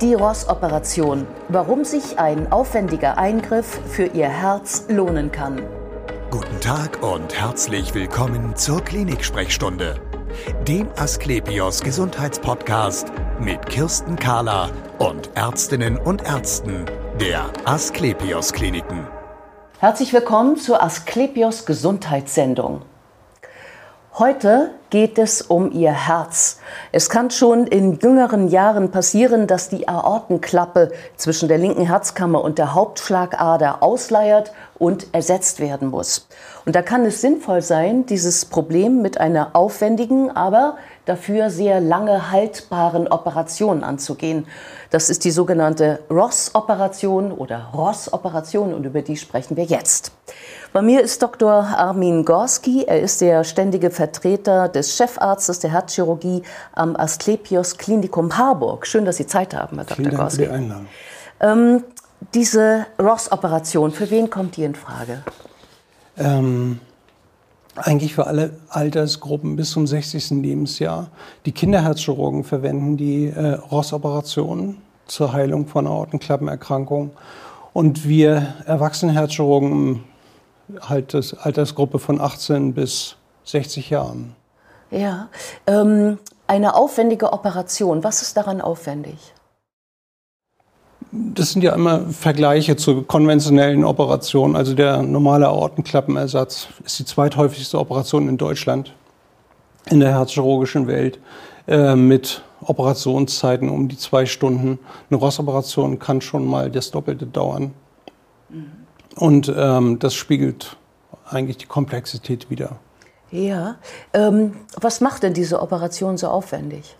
Die Ross-Operation. Warum sich ein aufwendiger Eingriff für Ihr Herz lohnen kann. Guten Tag und herzlich willkommen zur Klinik-Sprechstunde, dem Asklepios Gesundheitspodcast mit Kirsten Kahler und Ärztinnen und Ärzten der Asklepios Kliniken. Herzlich willkommen zur Asklepios Gesundheitssendung. Heute geht es um Ihr Herz. Es kann schon in jüngeren Jahren passieren, dass die Aortenklappe zwischen der linken Herzkammer und der Hauptschlagader ausleiert und ersetzt werden muss. Und da kann es sinnvoll sein, dieses Problem mit einer aufwendigen, aber dafür sehr lange haltbaren Operation anzugehen. Das ist die sogenannte Ross-Operation oder Ross-Operation und über die sprechen wir jetzt. Bei mir ist Dr. Armin Gorski. Er ist der ständige Vertreter des Chefarztes der Herzchirurgie am Asklepios Klinikum Harburg. Schön, dass Sie Zeit haben, Herr Dr. Vielen Dank Gorski. für die Einladung. Ähm, diese Ross-Operation, für wen kommt die in Frage? Ähm, eigentlich für alle Altersgruppen bis zum 60. Lebensjahr. Die Kinderherzchirurgen verwenden die äh, Ross-Operationen zur Heilung von Aortenklappenerkrankungen. Und wir Erwachsenenherzchirurgen halt das Altersgruppe von 18 bis 60 Jahren. Ja, ähm, eine aufwendige Operation. Was ist daran aufwendig? Das sind ja immer Vergleiche zu konventionellen Operationen. Also der normale Aortenklappenersatz ist die zweithäufigste Operation in Deutschland, in der herzchirurgischen Welt, äh, mit Operationszeiten um die zwei Stunden. Eine Rossoperation kann schon mal das Doppelte dauern. Mhm. Und ähm, das spiegelt eigentlich die Komplexität wider. Ja. Ähm, was macht denn diese Operation so aufwendig?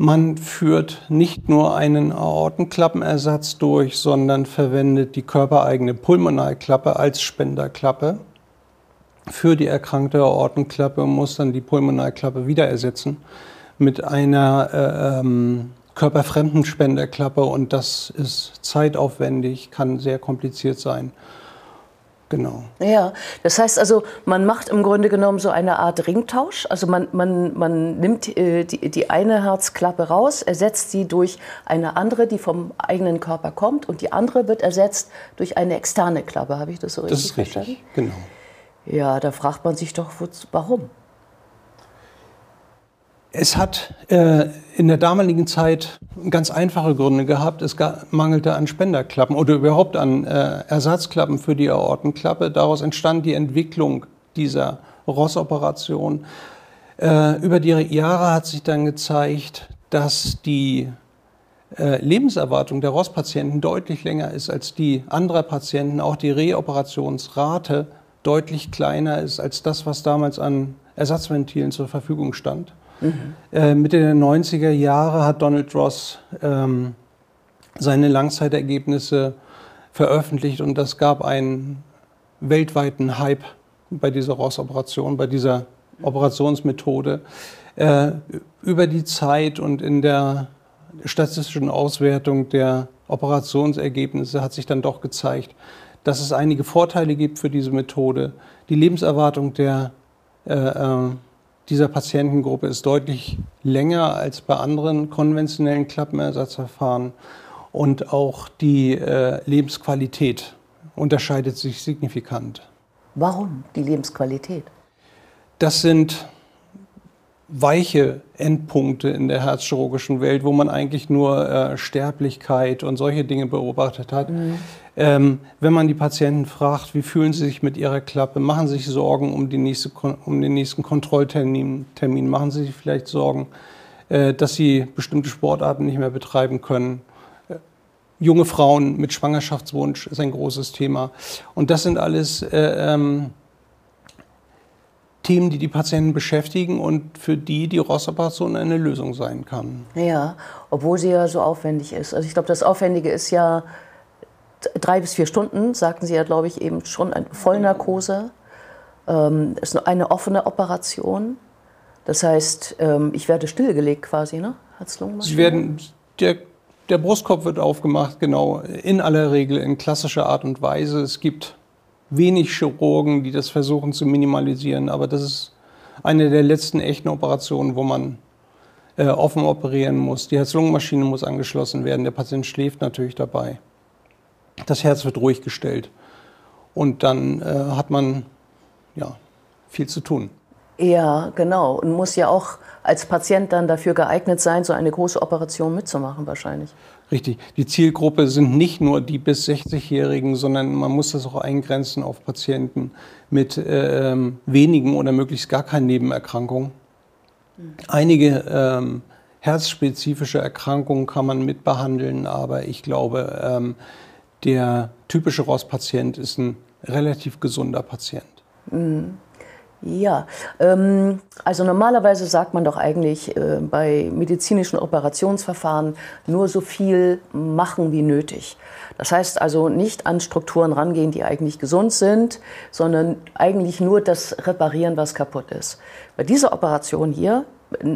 Man führt nicht nur einen Aortenklappenersatz durch, sondern verwendet die körpereigene Pulmonalklappe als Spenderklappe für die erkrankte Aortenklappe und muss dann die Pulmonalklappe wieder ersetzen mit einer äh, ähm, körperfremden Spenderklappe und das ist zeitaufwendig, kann sehr kompliziert sein. Genau. Ja, das heißt also, man macht im Grunde genommen so eine Art Ringtausch. Also man, man, man nimmt äh, die, die eine Herzklappe raus, ersetzt sie durch eine andere, die vom eigenen Körper kommt und die andere wird ersetzt durch eine externe Klappe. Habe ich das so das richtig verstanden? Genau. Ja, da fragt man sich doch, warum? Es hat äh, in der damaligen Zeit ganz einfache Gründe gehabt. Es mangelte an Spenderklappen oder überhaupt an äh, Ersatzklappen für die Aortenklappe. Daraus entstand die Entwicklung dieser Ross-Operation. Äh, über die Jahre hat sich dann gezeigt, dass die äh, Lebenserwartung der Ross-Patienten deutlich länger ist als die anderer Patienten. Auch die Reoperationsrate deutlich kleiner ist als das, was damals an Ersatzventilen zur Verfügung stand. Mhm. Äh, Mitte der 90er Jahre hat Donald Ross ähm, seine Langzeitergebnisse veröffentlicht und das gab einen weltweiten Hype bei dieser Ross-Operation, bei dieser Operationsmethode. Äh, über die Zeit und in der statistischen Auswertung der Operationsergebnisse hat sich dann doch gezeigt, dass es einige Vorteile gibt für diese Methode. Die Lebenserwartung der äh, äh dieser Patientengruppe ist deutlich länger als bei anderen konventionellen Klappenersatzverfahren und auch die äh, Lebensqualität unterscheidet sich signifikant. Warum die Lebensqualität? Das sind weiche Endpunkte in der herzchirurgischen Welt, wo man eigentlich nur äh, Sterblichkeit und solche Dinge beobachtet hat. Mhm. Ähm, wenn man die Patienten fragt, wie fühlen sie sich mit ihrer Klappe, machen sie sich Sorgen um, nächste, um den nächsten Kontrolltermin, Termin, machen sie sich vielleicht Sorgen, äh, dass sie bestimmte Sportarten nicht mehr betreiben können. Äh, junge Frauen mit Schwangerschaftswunsch ist ein großes Thema. Und das sind alles äh, ähm, Themen, die die Patienten beschäftigen und für die die Rostoperation eine Lösung sein kann. Ja, obwohl sie ja so aufwendig ist. Also ich glaube, das Aufwendige ist ja drei bis vier Stunden, sagten Sie ja, glaube ich, eben schon eine Vollnarkose. Ähm, ist eine offene Operation. Das heißt, ähm, ich werde stillgelegt quasi, ne? Sie werden, der, der Brustkorb wird aufgemacht, genau, in aller Regel in klassischer Art und Weise. Es gibt wenig Chirurgen, die das versuchen zu minimalisieren. Aber das ist eine der letzten echten Operationen, wo man äh, offen operieren muss. Die Herz-Lungen-Maschine muss angeschlossen werden. Der Patient schläft natürlich dabei. Das Herz wird ruhig gestellt. Und dann äh, hat man ja, viel zu tun. Ja, genau. Und muss ja auch als Patient dann dafür geeignet sein, so eine große Operation mitzumachen wahrscheinlich. Richtig. Die Zielgruppe sind nicht nur die bis 60-Jährigen, sondern man muss das auch eingrenzen auf Patienten mit äh, wenigen oder möglichst gar keinen Nebenerkrankungen. Mhm. Einige ähm, herzspezifische Erkrankungen kann man mitbehandeln, aber ich glaube, ähm, der typische ROS-Patient ist ein relativ gesunder Patient. Mhm. Ja, ähm, also normalerweise sagt man doch eigentlich äh, bei medizinischen Operationsverfahren nur so viel machen wie nötig. Das heißt also nicht an Strukturen rangehen, die eigentlich gesund sind, sondern eigentlich nur das reparieren, was kaputt ist. Bei dieser Operation hier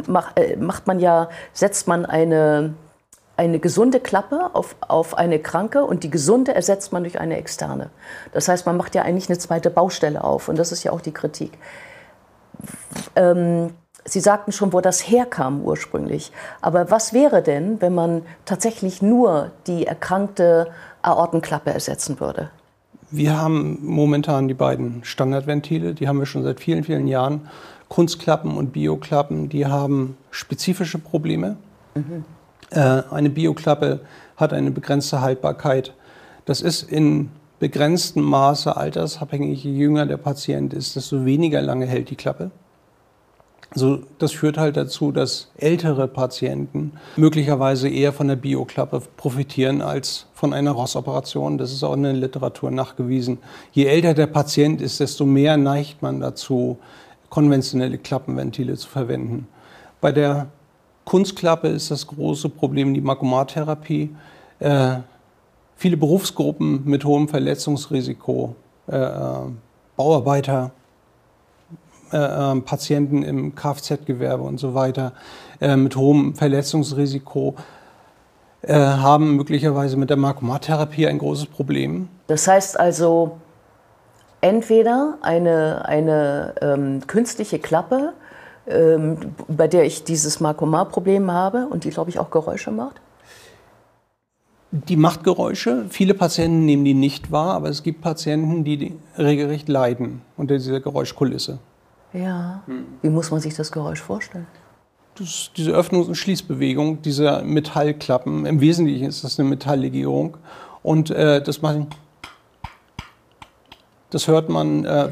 macht, äh, macht man ja, setzt man eine eine gesunde Klappe auf, auf eine kranke und die gesunde ersetzt man durch eine externe. Das heißt, man macht ja eigentlich eine zweite Baustelle auf und das ist ja auch die Kritik. Ähm, Sie sagten schon, wo das herkam ursprünglich. Aber was wäre denn, wenn man tatsächlich nur die erkrankte Aortenklappe ersetzen würde? Wir haben momentan die beiden Standardventile, die haben wir schon seit vielen, vielen Jahren. Kunstklappen und Bioklappen, die haben spezifische Probleme. Mhm. Äh, eine Bioklappe hat eine begrenzte Haltbarkeit. Das ist in begrenztem Maße altersabhängig. Je jünger der Patient ist, desto weniger lange hält die Klappe. Also das führt halt dazu, dass ältere Patienten möglicherweise eher von der Bioklappe profitieren als von einer Ross-Operation. Das ist auch in der Literatur nachgewiesen. Je älter der Patient ist, desto mehr neigt man dazu, konventionelle Klappenventile zu verwenden. Bei der Kunstklappe ist das große Problem die Magomatherapie. Äh, viele Berufsgruppen mit hohem Verletzungsrisiko, äh, äh Bauarbeiter, äh, ähm, Patienten im Kfz-Gewerbe und so weiter äh, mit hohem Verletzungsrisiko äh, haben möglicherweise mit der Magomattherapie ein großes Problem. Das heißt also, entweder eine, eine ähm, künstliche Klappe, ähm, bei der ich dieses Markomar-Problem habe und die, glaube ich, auch Geräusche macht? Die macht Geräusche. Viele Patienten nehmen die nicht wahr, aber es gibt Patienten, die regelrecht leiden unter dieser Geräuschkulisse. Ja. Wie muss man sich das Geräusch vorstellen? Das diese Öffnungs- und Schließbewegung dieser Metallklappen. Im Wesentlichen ist das eine Metalllegierung. Und äh, das machen. Das hört man, äh, ja.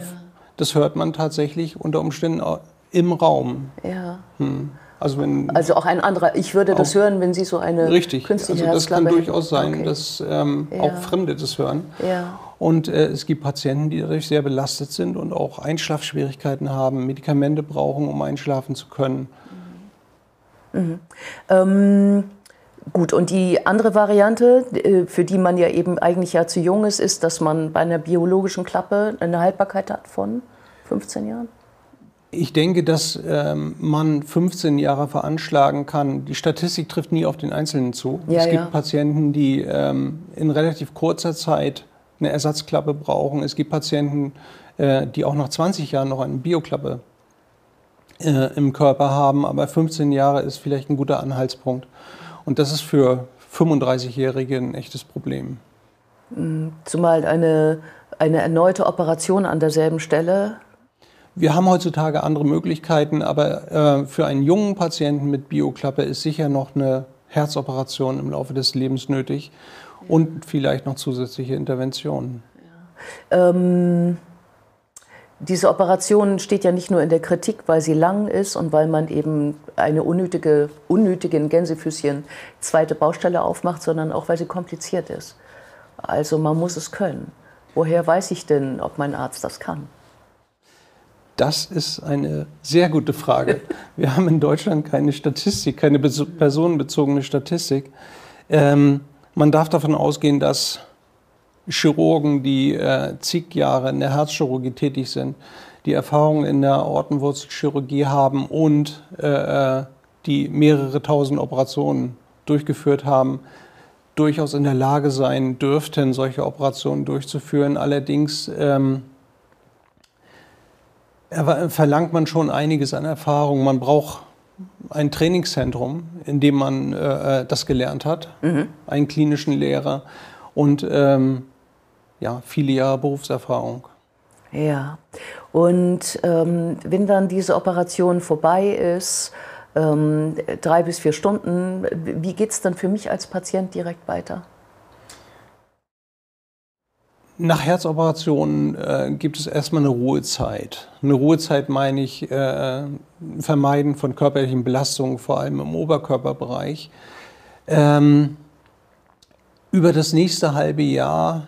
das hört man tatsächlich unter Umständen im Raum. Ja. Hm. Also, wenn also auch ein anderer, ich würde das hören, wenn Sie so eine richtig, künstliche also das kann durchaus sein, okay. dass ähm, ja. auch Fremde das hören. Ja. Und äh, es gibt Patienten, die dadurch sehr belastet sind und auch Einschlafschwierigkeiten haben, Medikamente brauchen, um einschlafen zu können. Mhm. Mhm. Ähm, gut, und die andere Variante, äh, für die man ja eben eigentlich ja zu jung ist, ist, dass man bei einer biologischen Klappe eine Haltbarkeit hat von 15 Jahren? Ich denke, dass ähm, man 15 Jahre veranschlagen kann. Die Statistik trifft nie auf den Einzelnen zu. Ja, es gibt ja. Patienten, die ähm, in relativ kurzer Zeit eine Ersatzklappe brauchen. Es gibt Patienten, äh, die auch nach 20 Jahren noch eine Bioklappe äh, im Körper haben, aber 15 Jahre ist vielleicht ein guter Anhaltspunkt. Und das ist für 35-Jährige ein echtes Problem. Zumal eine, eine erneute Operation an derselben Stelle wir haben heutzutage andere Möglichkeiten, aber äh, für einen jungen Patienten mit Bioklappe ist sicher noch eine Herzoperation im Laufe des Lebens nötig und vielleicht noch zusätzliche Interventionen. Ja. Ähm, diese Operation steht ja nicht nur in der Kritik, weil sie lang ist und weil man eben eine unnötige, unnötige in Gänsefüßchen zweite Baustelle aufmacht, sondern auch, weil sie kompliziert ist. Also man muss es können. Woher weiß ich denn, ob mein Arzt das kann? Das ist eine sehr gute Frage. Wir haben in Deutschland keine Statistik, keine personenbezogene Statistik. Ähm, man darf davon ausgehen, dass Chirurgen, die äh, zig Jahre in der Herzchirurgie tätig sind, die Erfahrung in der Ortenwurzelchirurgie haben und äh, äh, die mehrere tausend Operationen durchgeführt haben, durchaus in der Lage sein dürften, solche Operationen durchzuführen. Allerdings ähm, verlangt man schon einiges an Erfahrung. Man braucht ein Trainingszentrum, in dem man äh, das gelernt hat, mhm. einen klinischen Lehrer und ähm, ja, viele Jahre Berufserfahrung. Ja, und ähm, wenn dann diese Operation vorbei ist, ähm, drei bis vier Stunden, wie geht es dann für mich als Patient direkt weiter? Nach Herzoperationen äh, gibt es erstmal eine Ruhezeit. Eine Ruhezeit meine ich äh, Vermeiden von körperlichen Belastungen, vor allem im Oberkörperbereich. Ähm, über das nächste halbe Jahr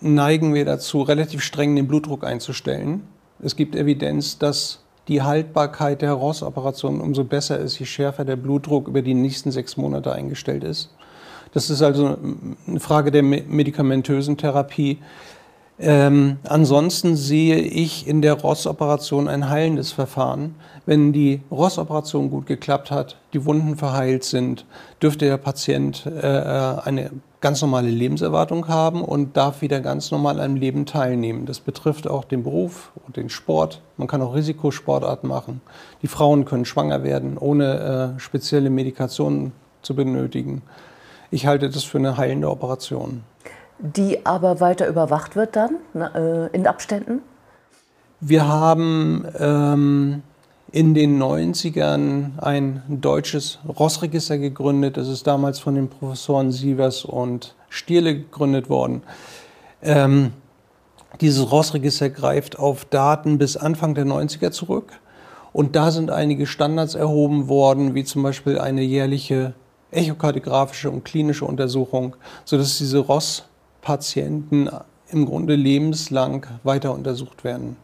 neigen wir dazu, relativ streng den Blutdruck einzustellen. Es gibt Evidenz, dass die Haltbarkeit der Ross-Operation umso besser ist, je schärfer der Blutdruck über die nächsten sechs Monate eingestellt ist. Das ist also eine Frage der medikamentösen Therapie. Ähm, ansonsten sehe ich in der Ross-Operation ein heilendes Verfahren. Wenn die Ross-Operation gut geklappt hat, die Wunden verheilt sind, dürfte der Patient äh, eine ganz normale Lebenserwartung haben und darf wieder ganz normal am Leben teilnehmen. Das betrifft auch den Beruf und den Sport. Man kann auch Risikosportarten machen. Die Frauen können schwanger werden, ohne äh, spezielle Medikationen zu benötigen. Ich halte das für eine heilende Operation. Die aber weiter überwacht wird dann äh, in Abständen? Wir haben ähm, in den 90ern ein deutsches Rossregister gegründet. Das ist damals von den Professoren Sievers und Stierle gegründet worden. Ähm, dieses Rossregister greift auf Daten bis Anfang der 90er zurück. Und da sind einige Standards erhoben worden, wie zum Beispiel eine jährliche echokardiografische und klinische Untersuchung, sodass diese Ross-Patienten im Grunde lebenslang weiter untersucht werden.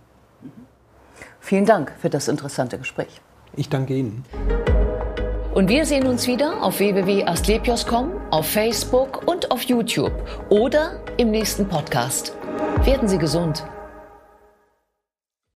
Vielen Dank für das interessante Gespräch. Ich danke Ihnen. Und wir sehen uns wieder auf www.astlepios.com, auf Facebook und auf YouTube oder im nächsten Podcast. Werden Sie gesund.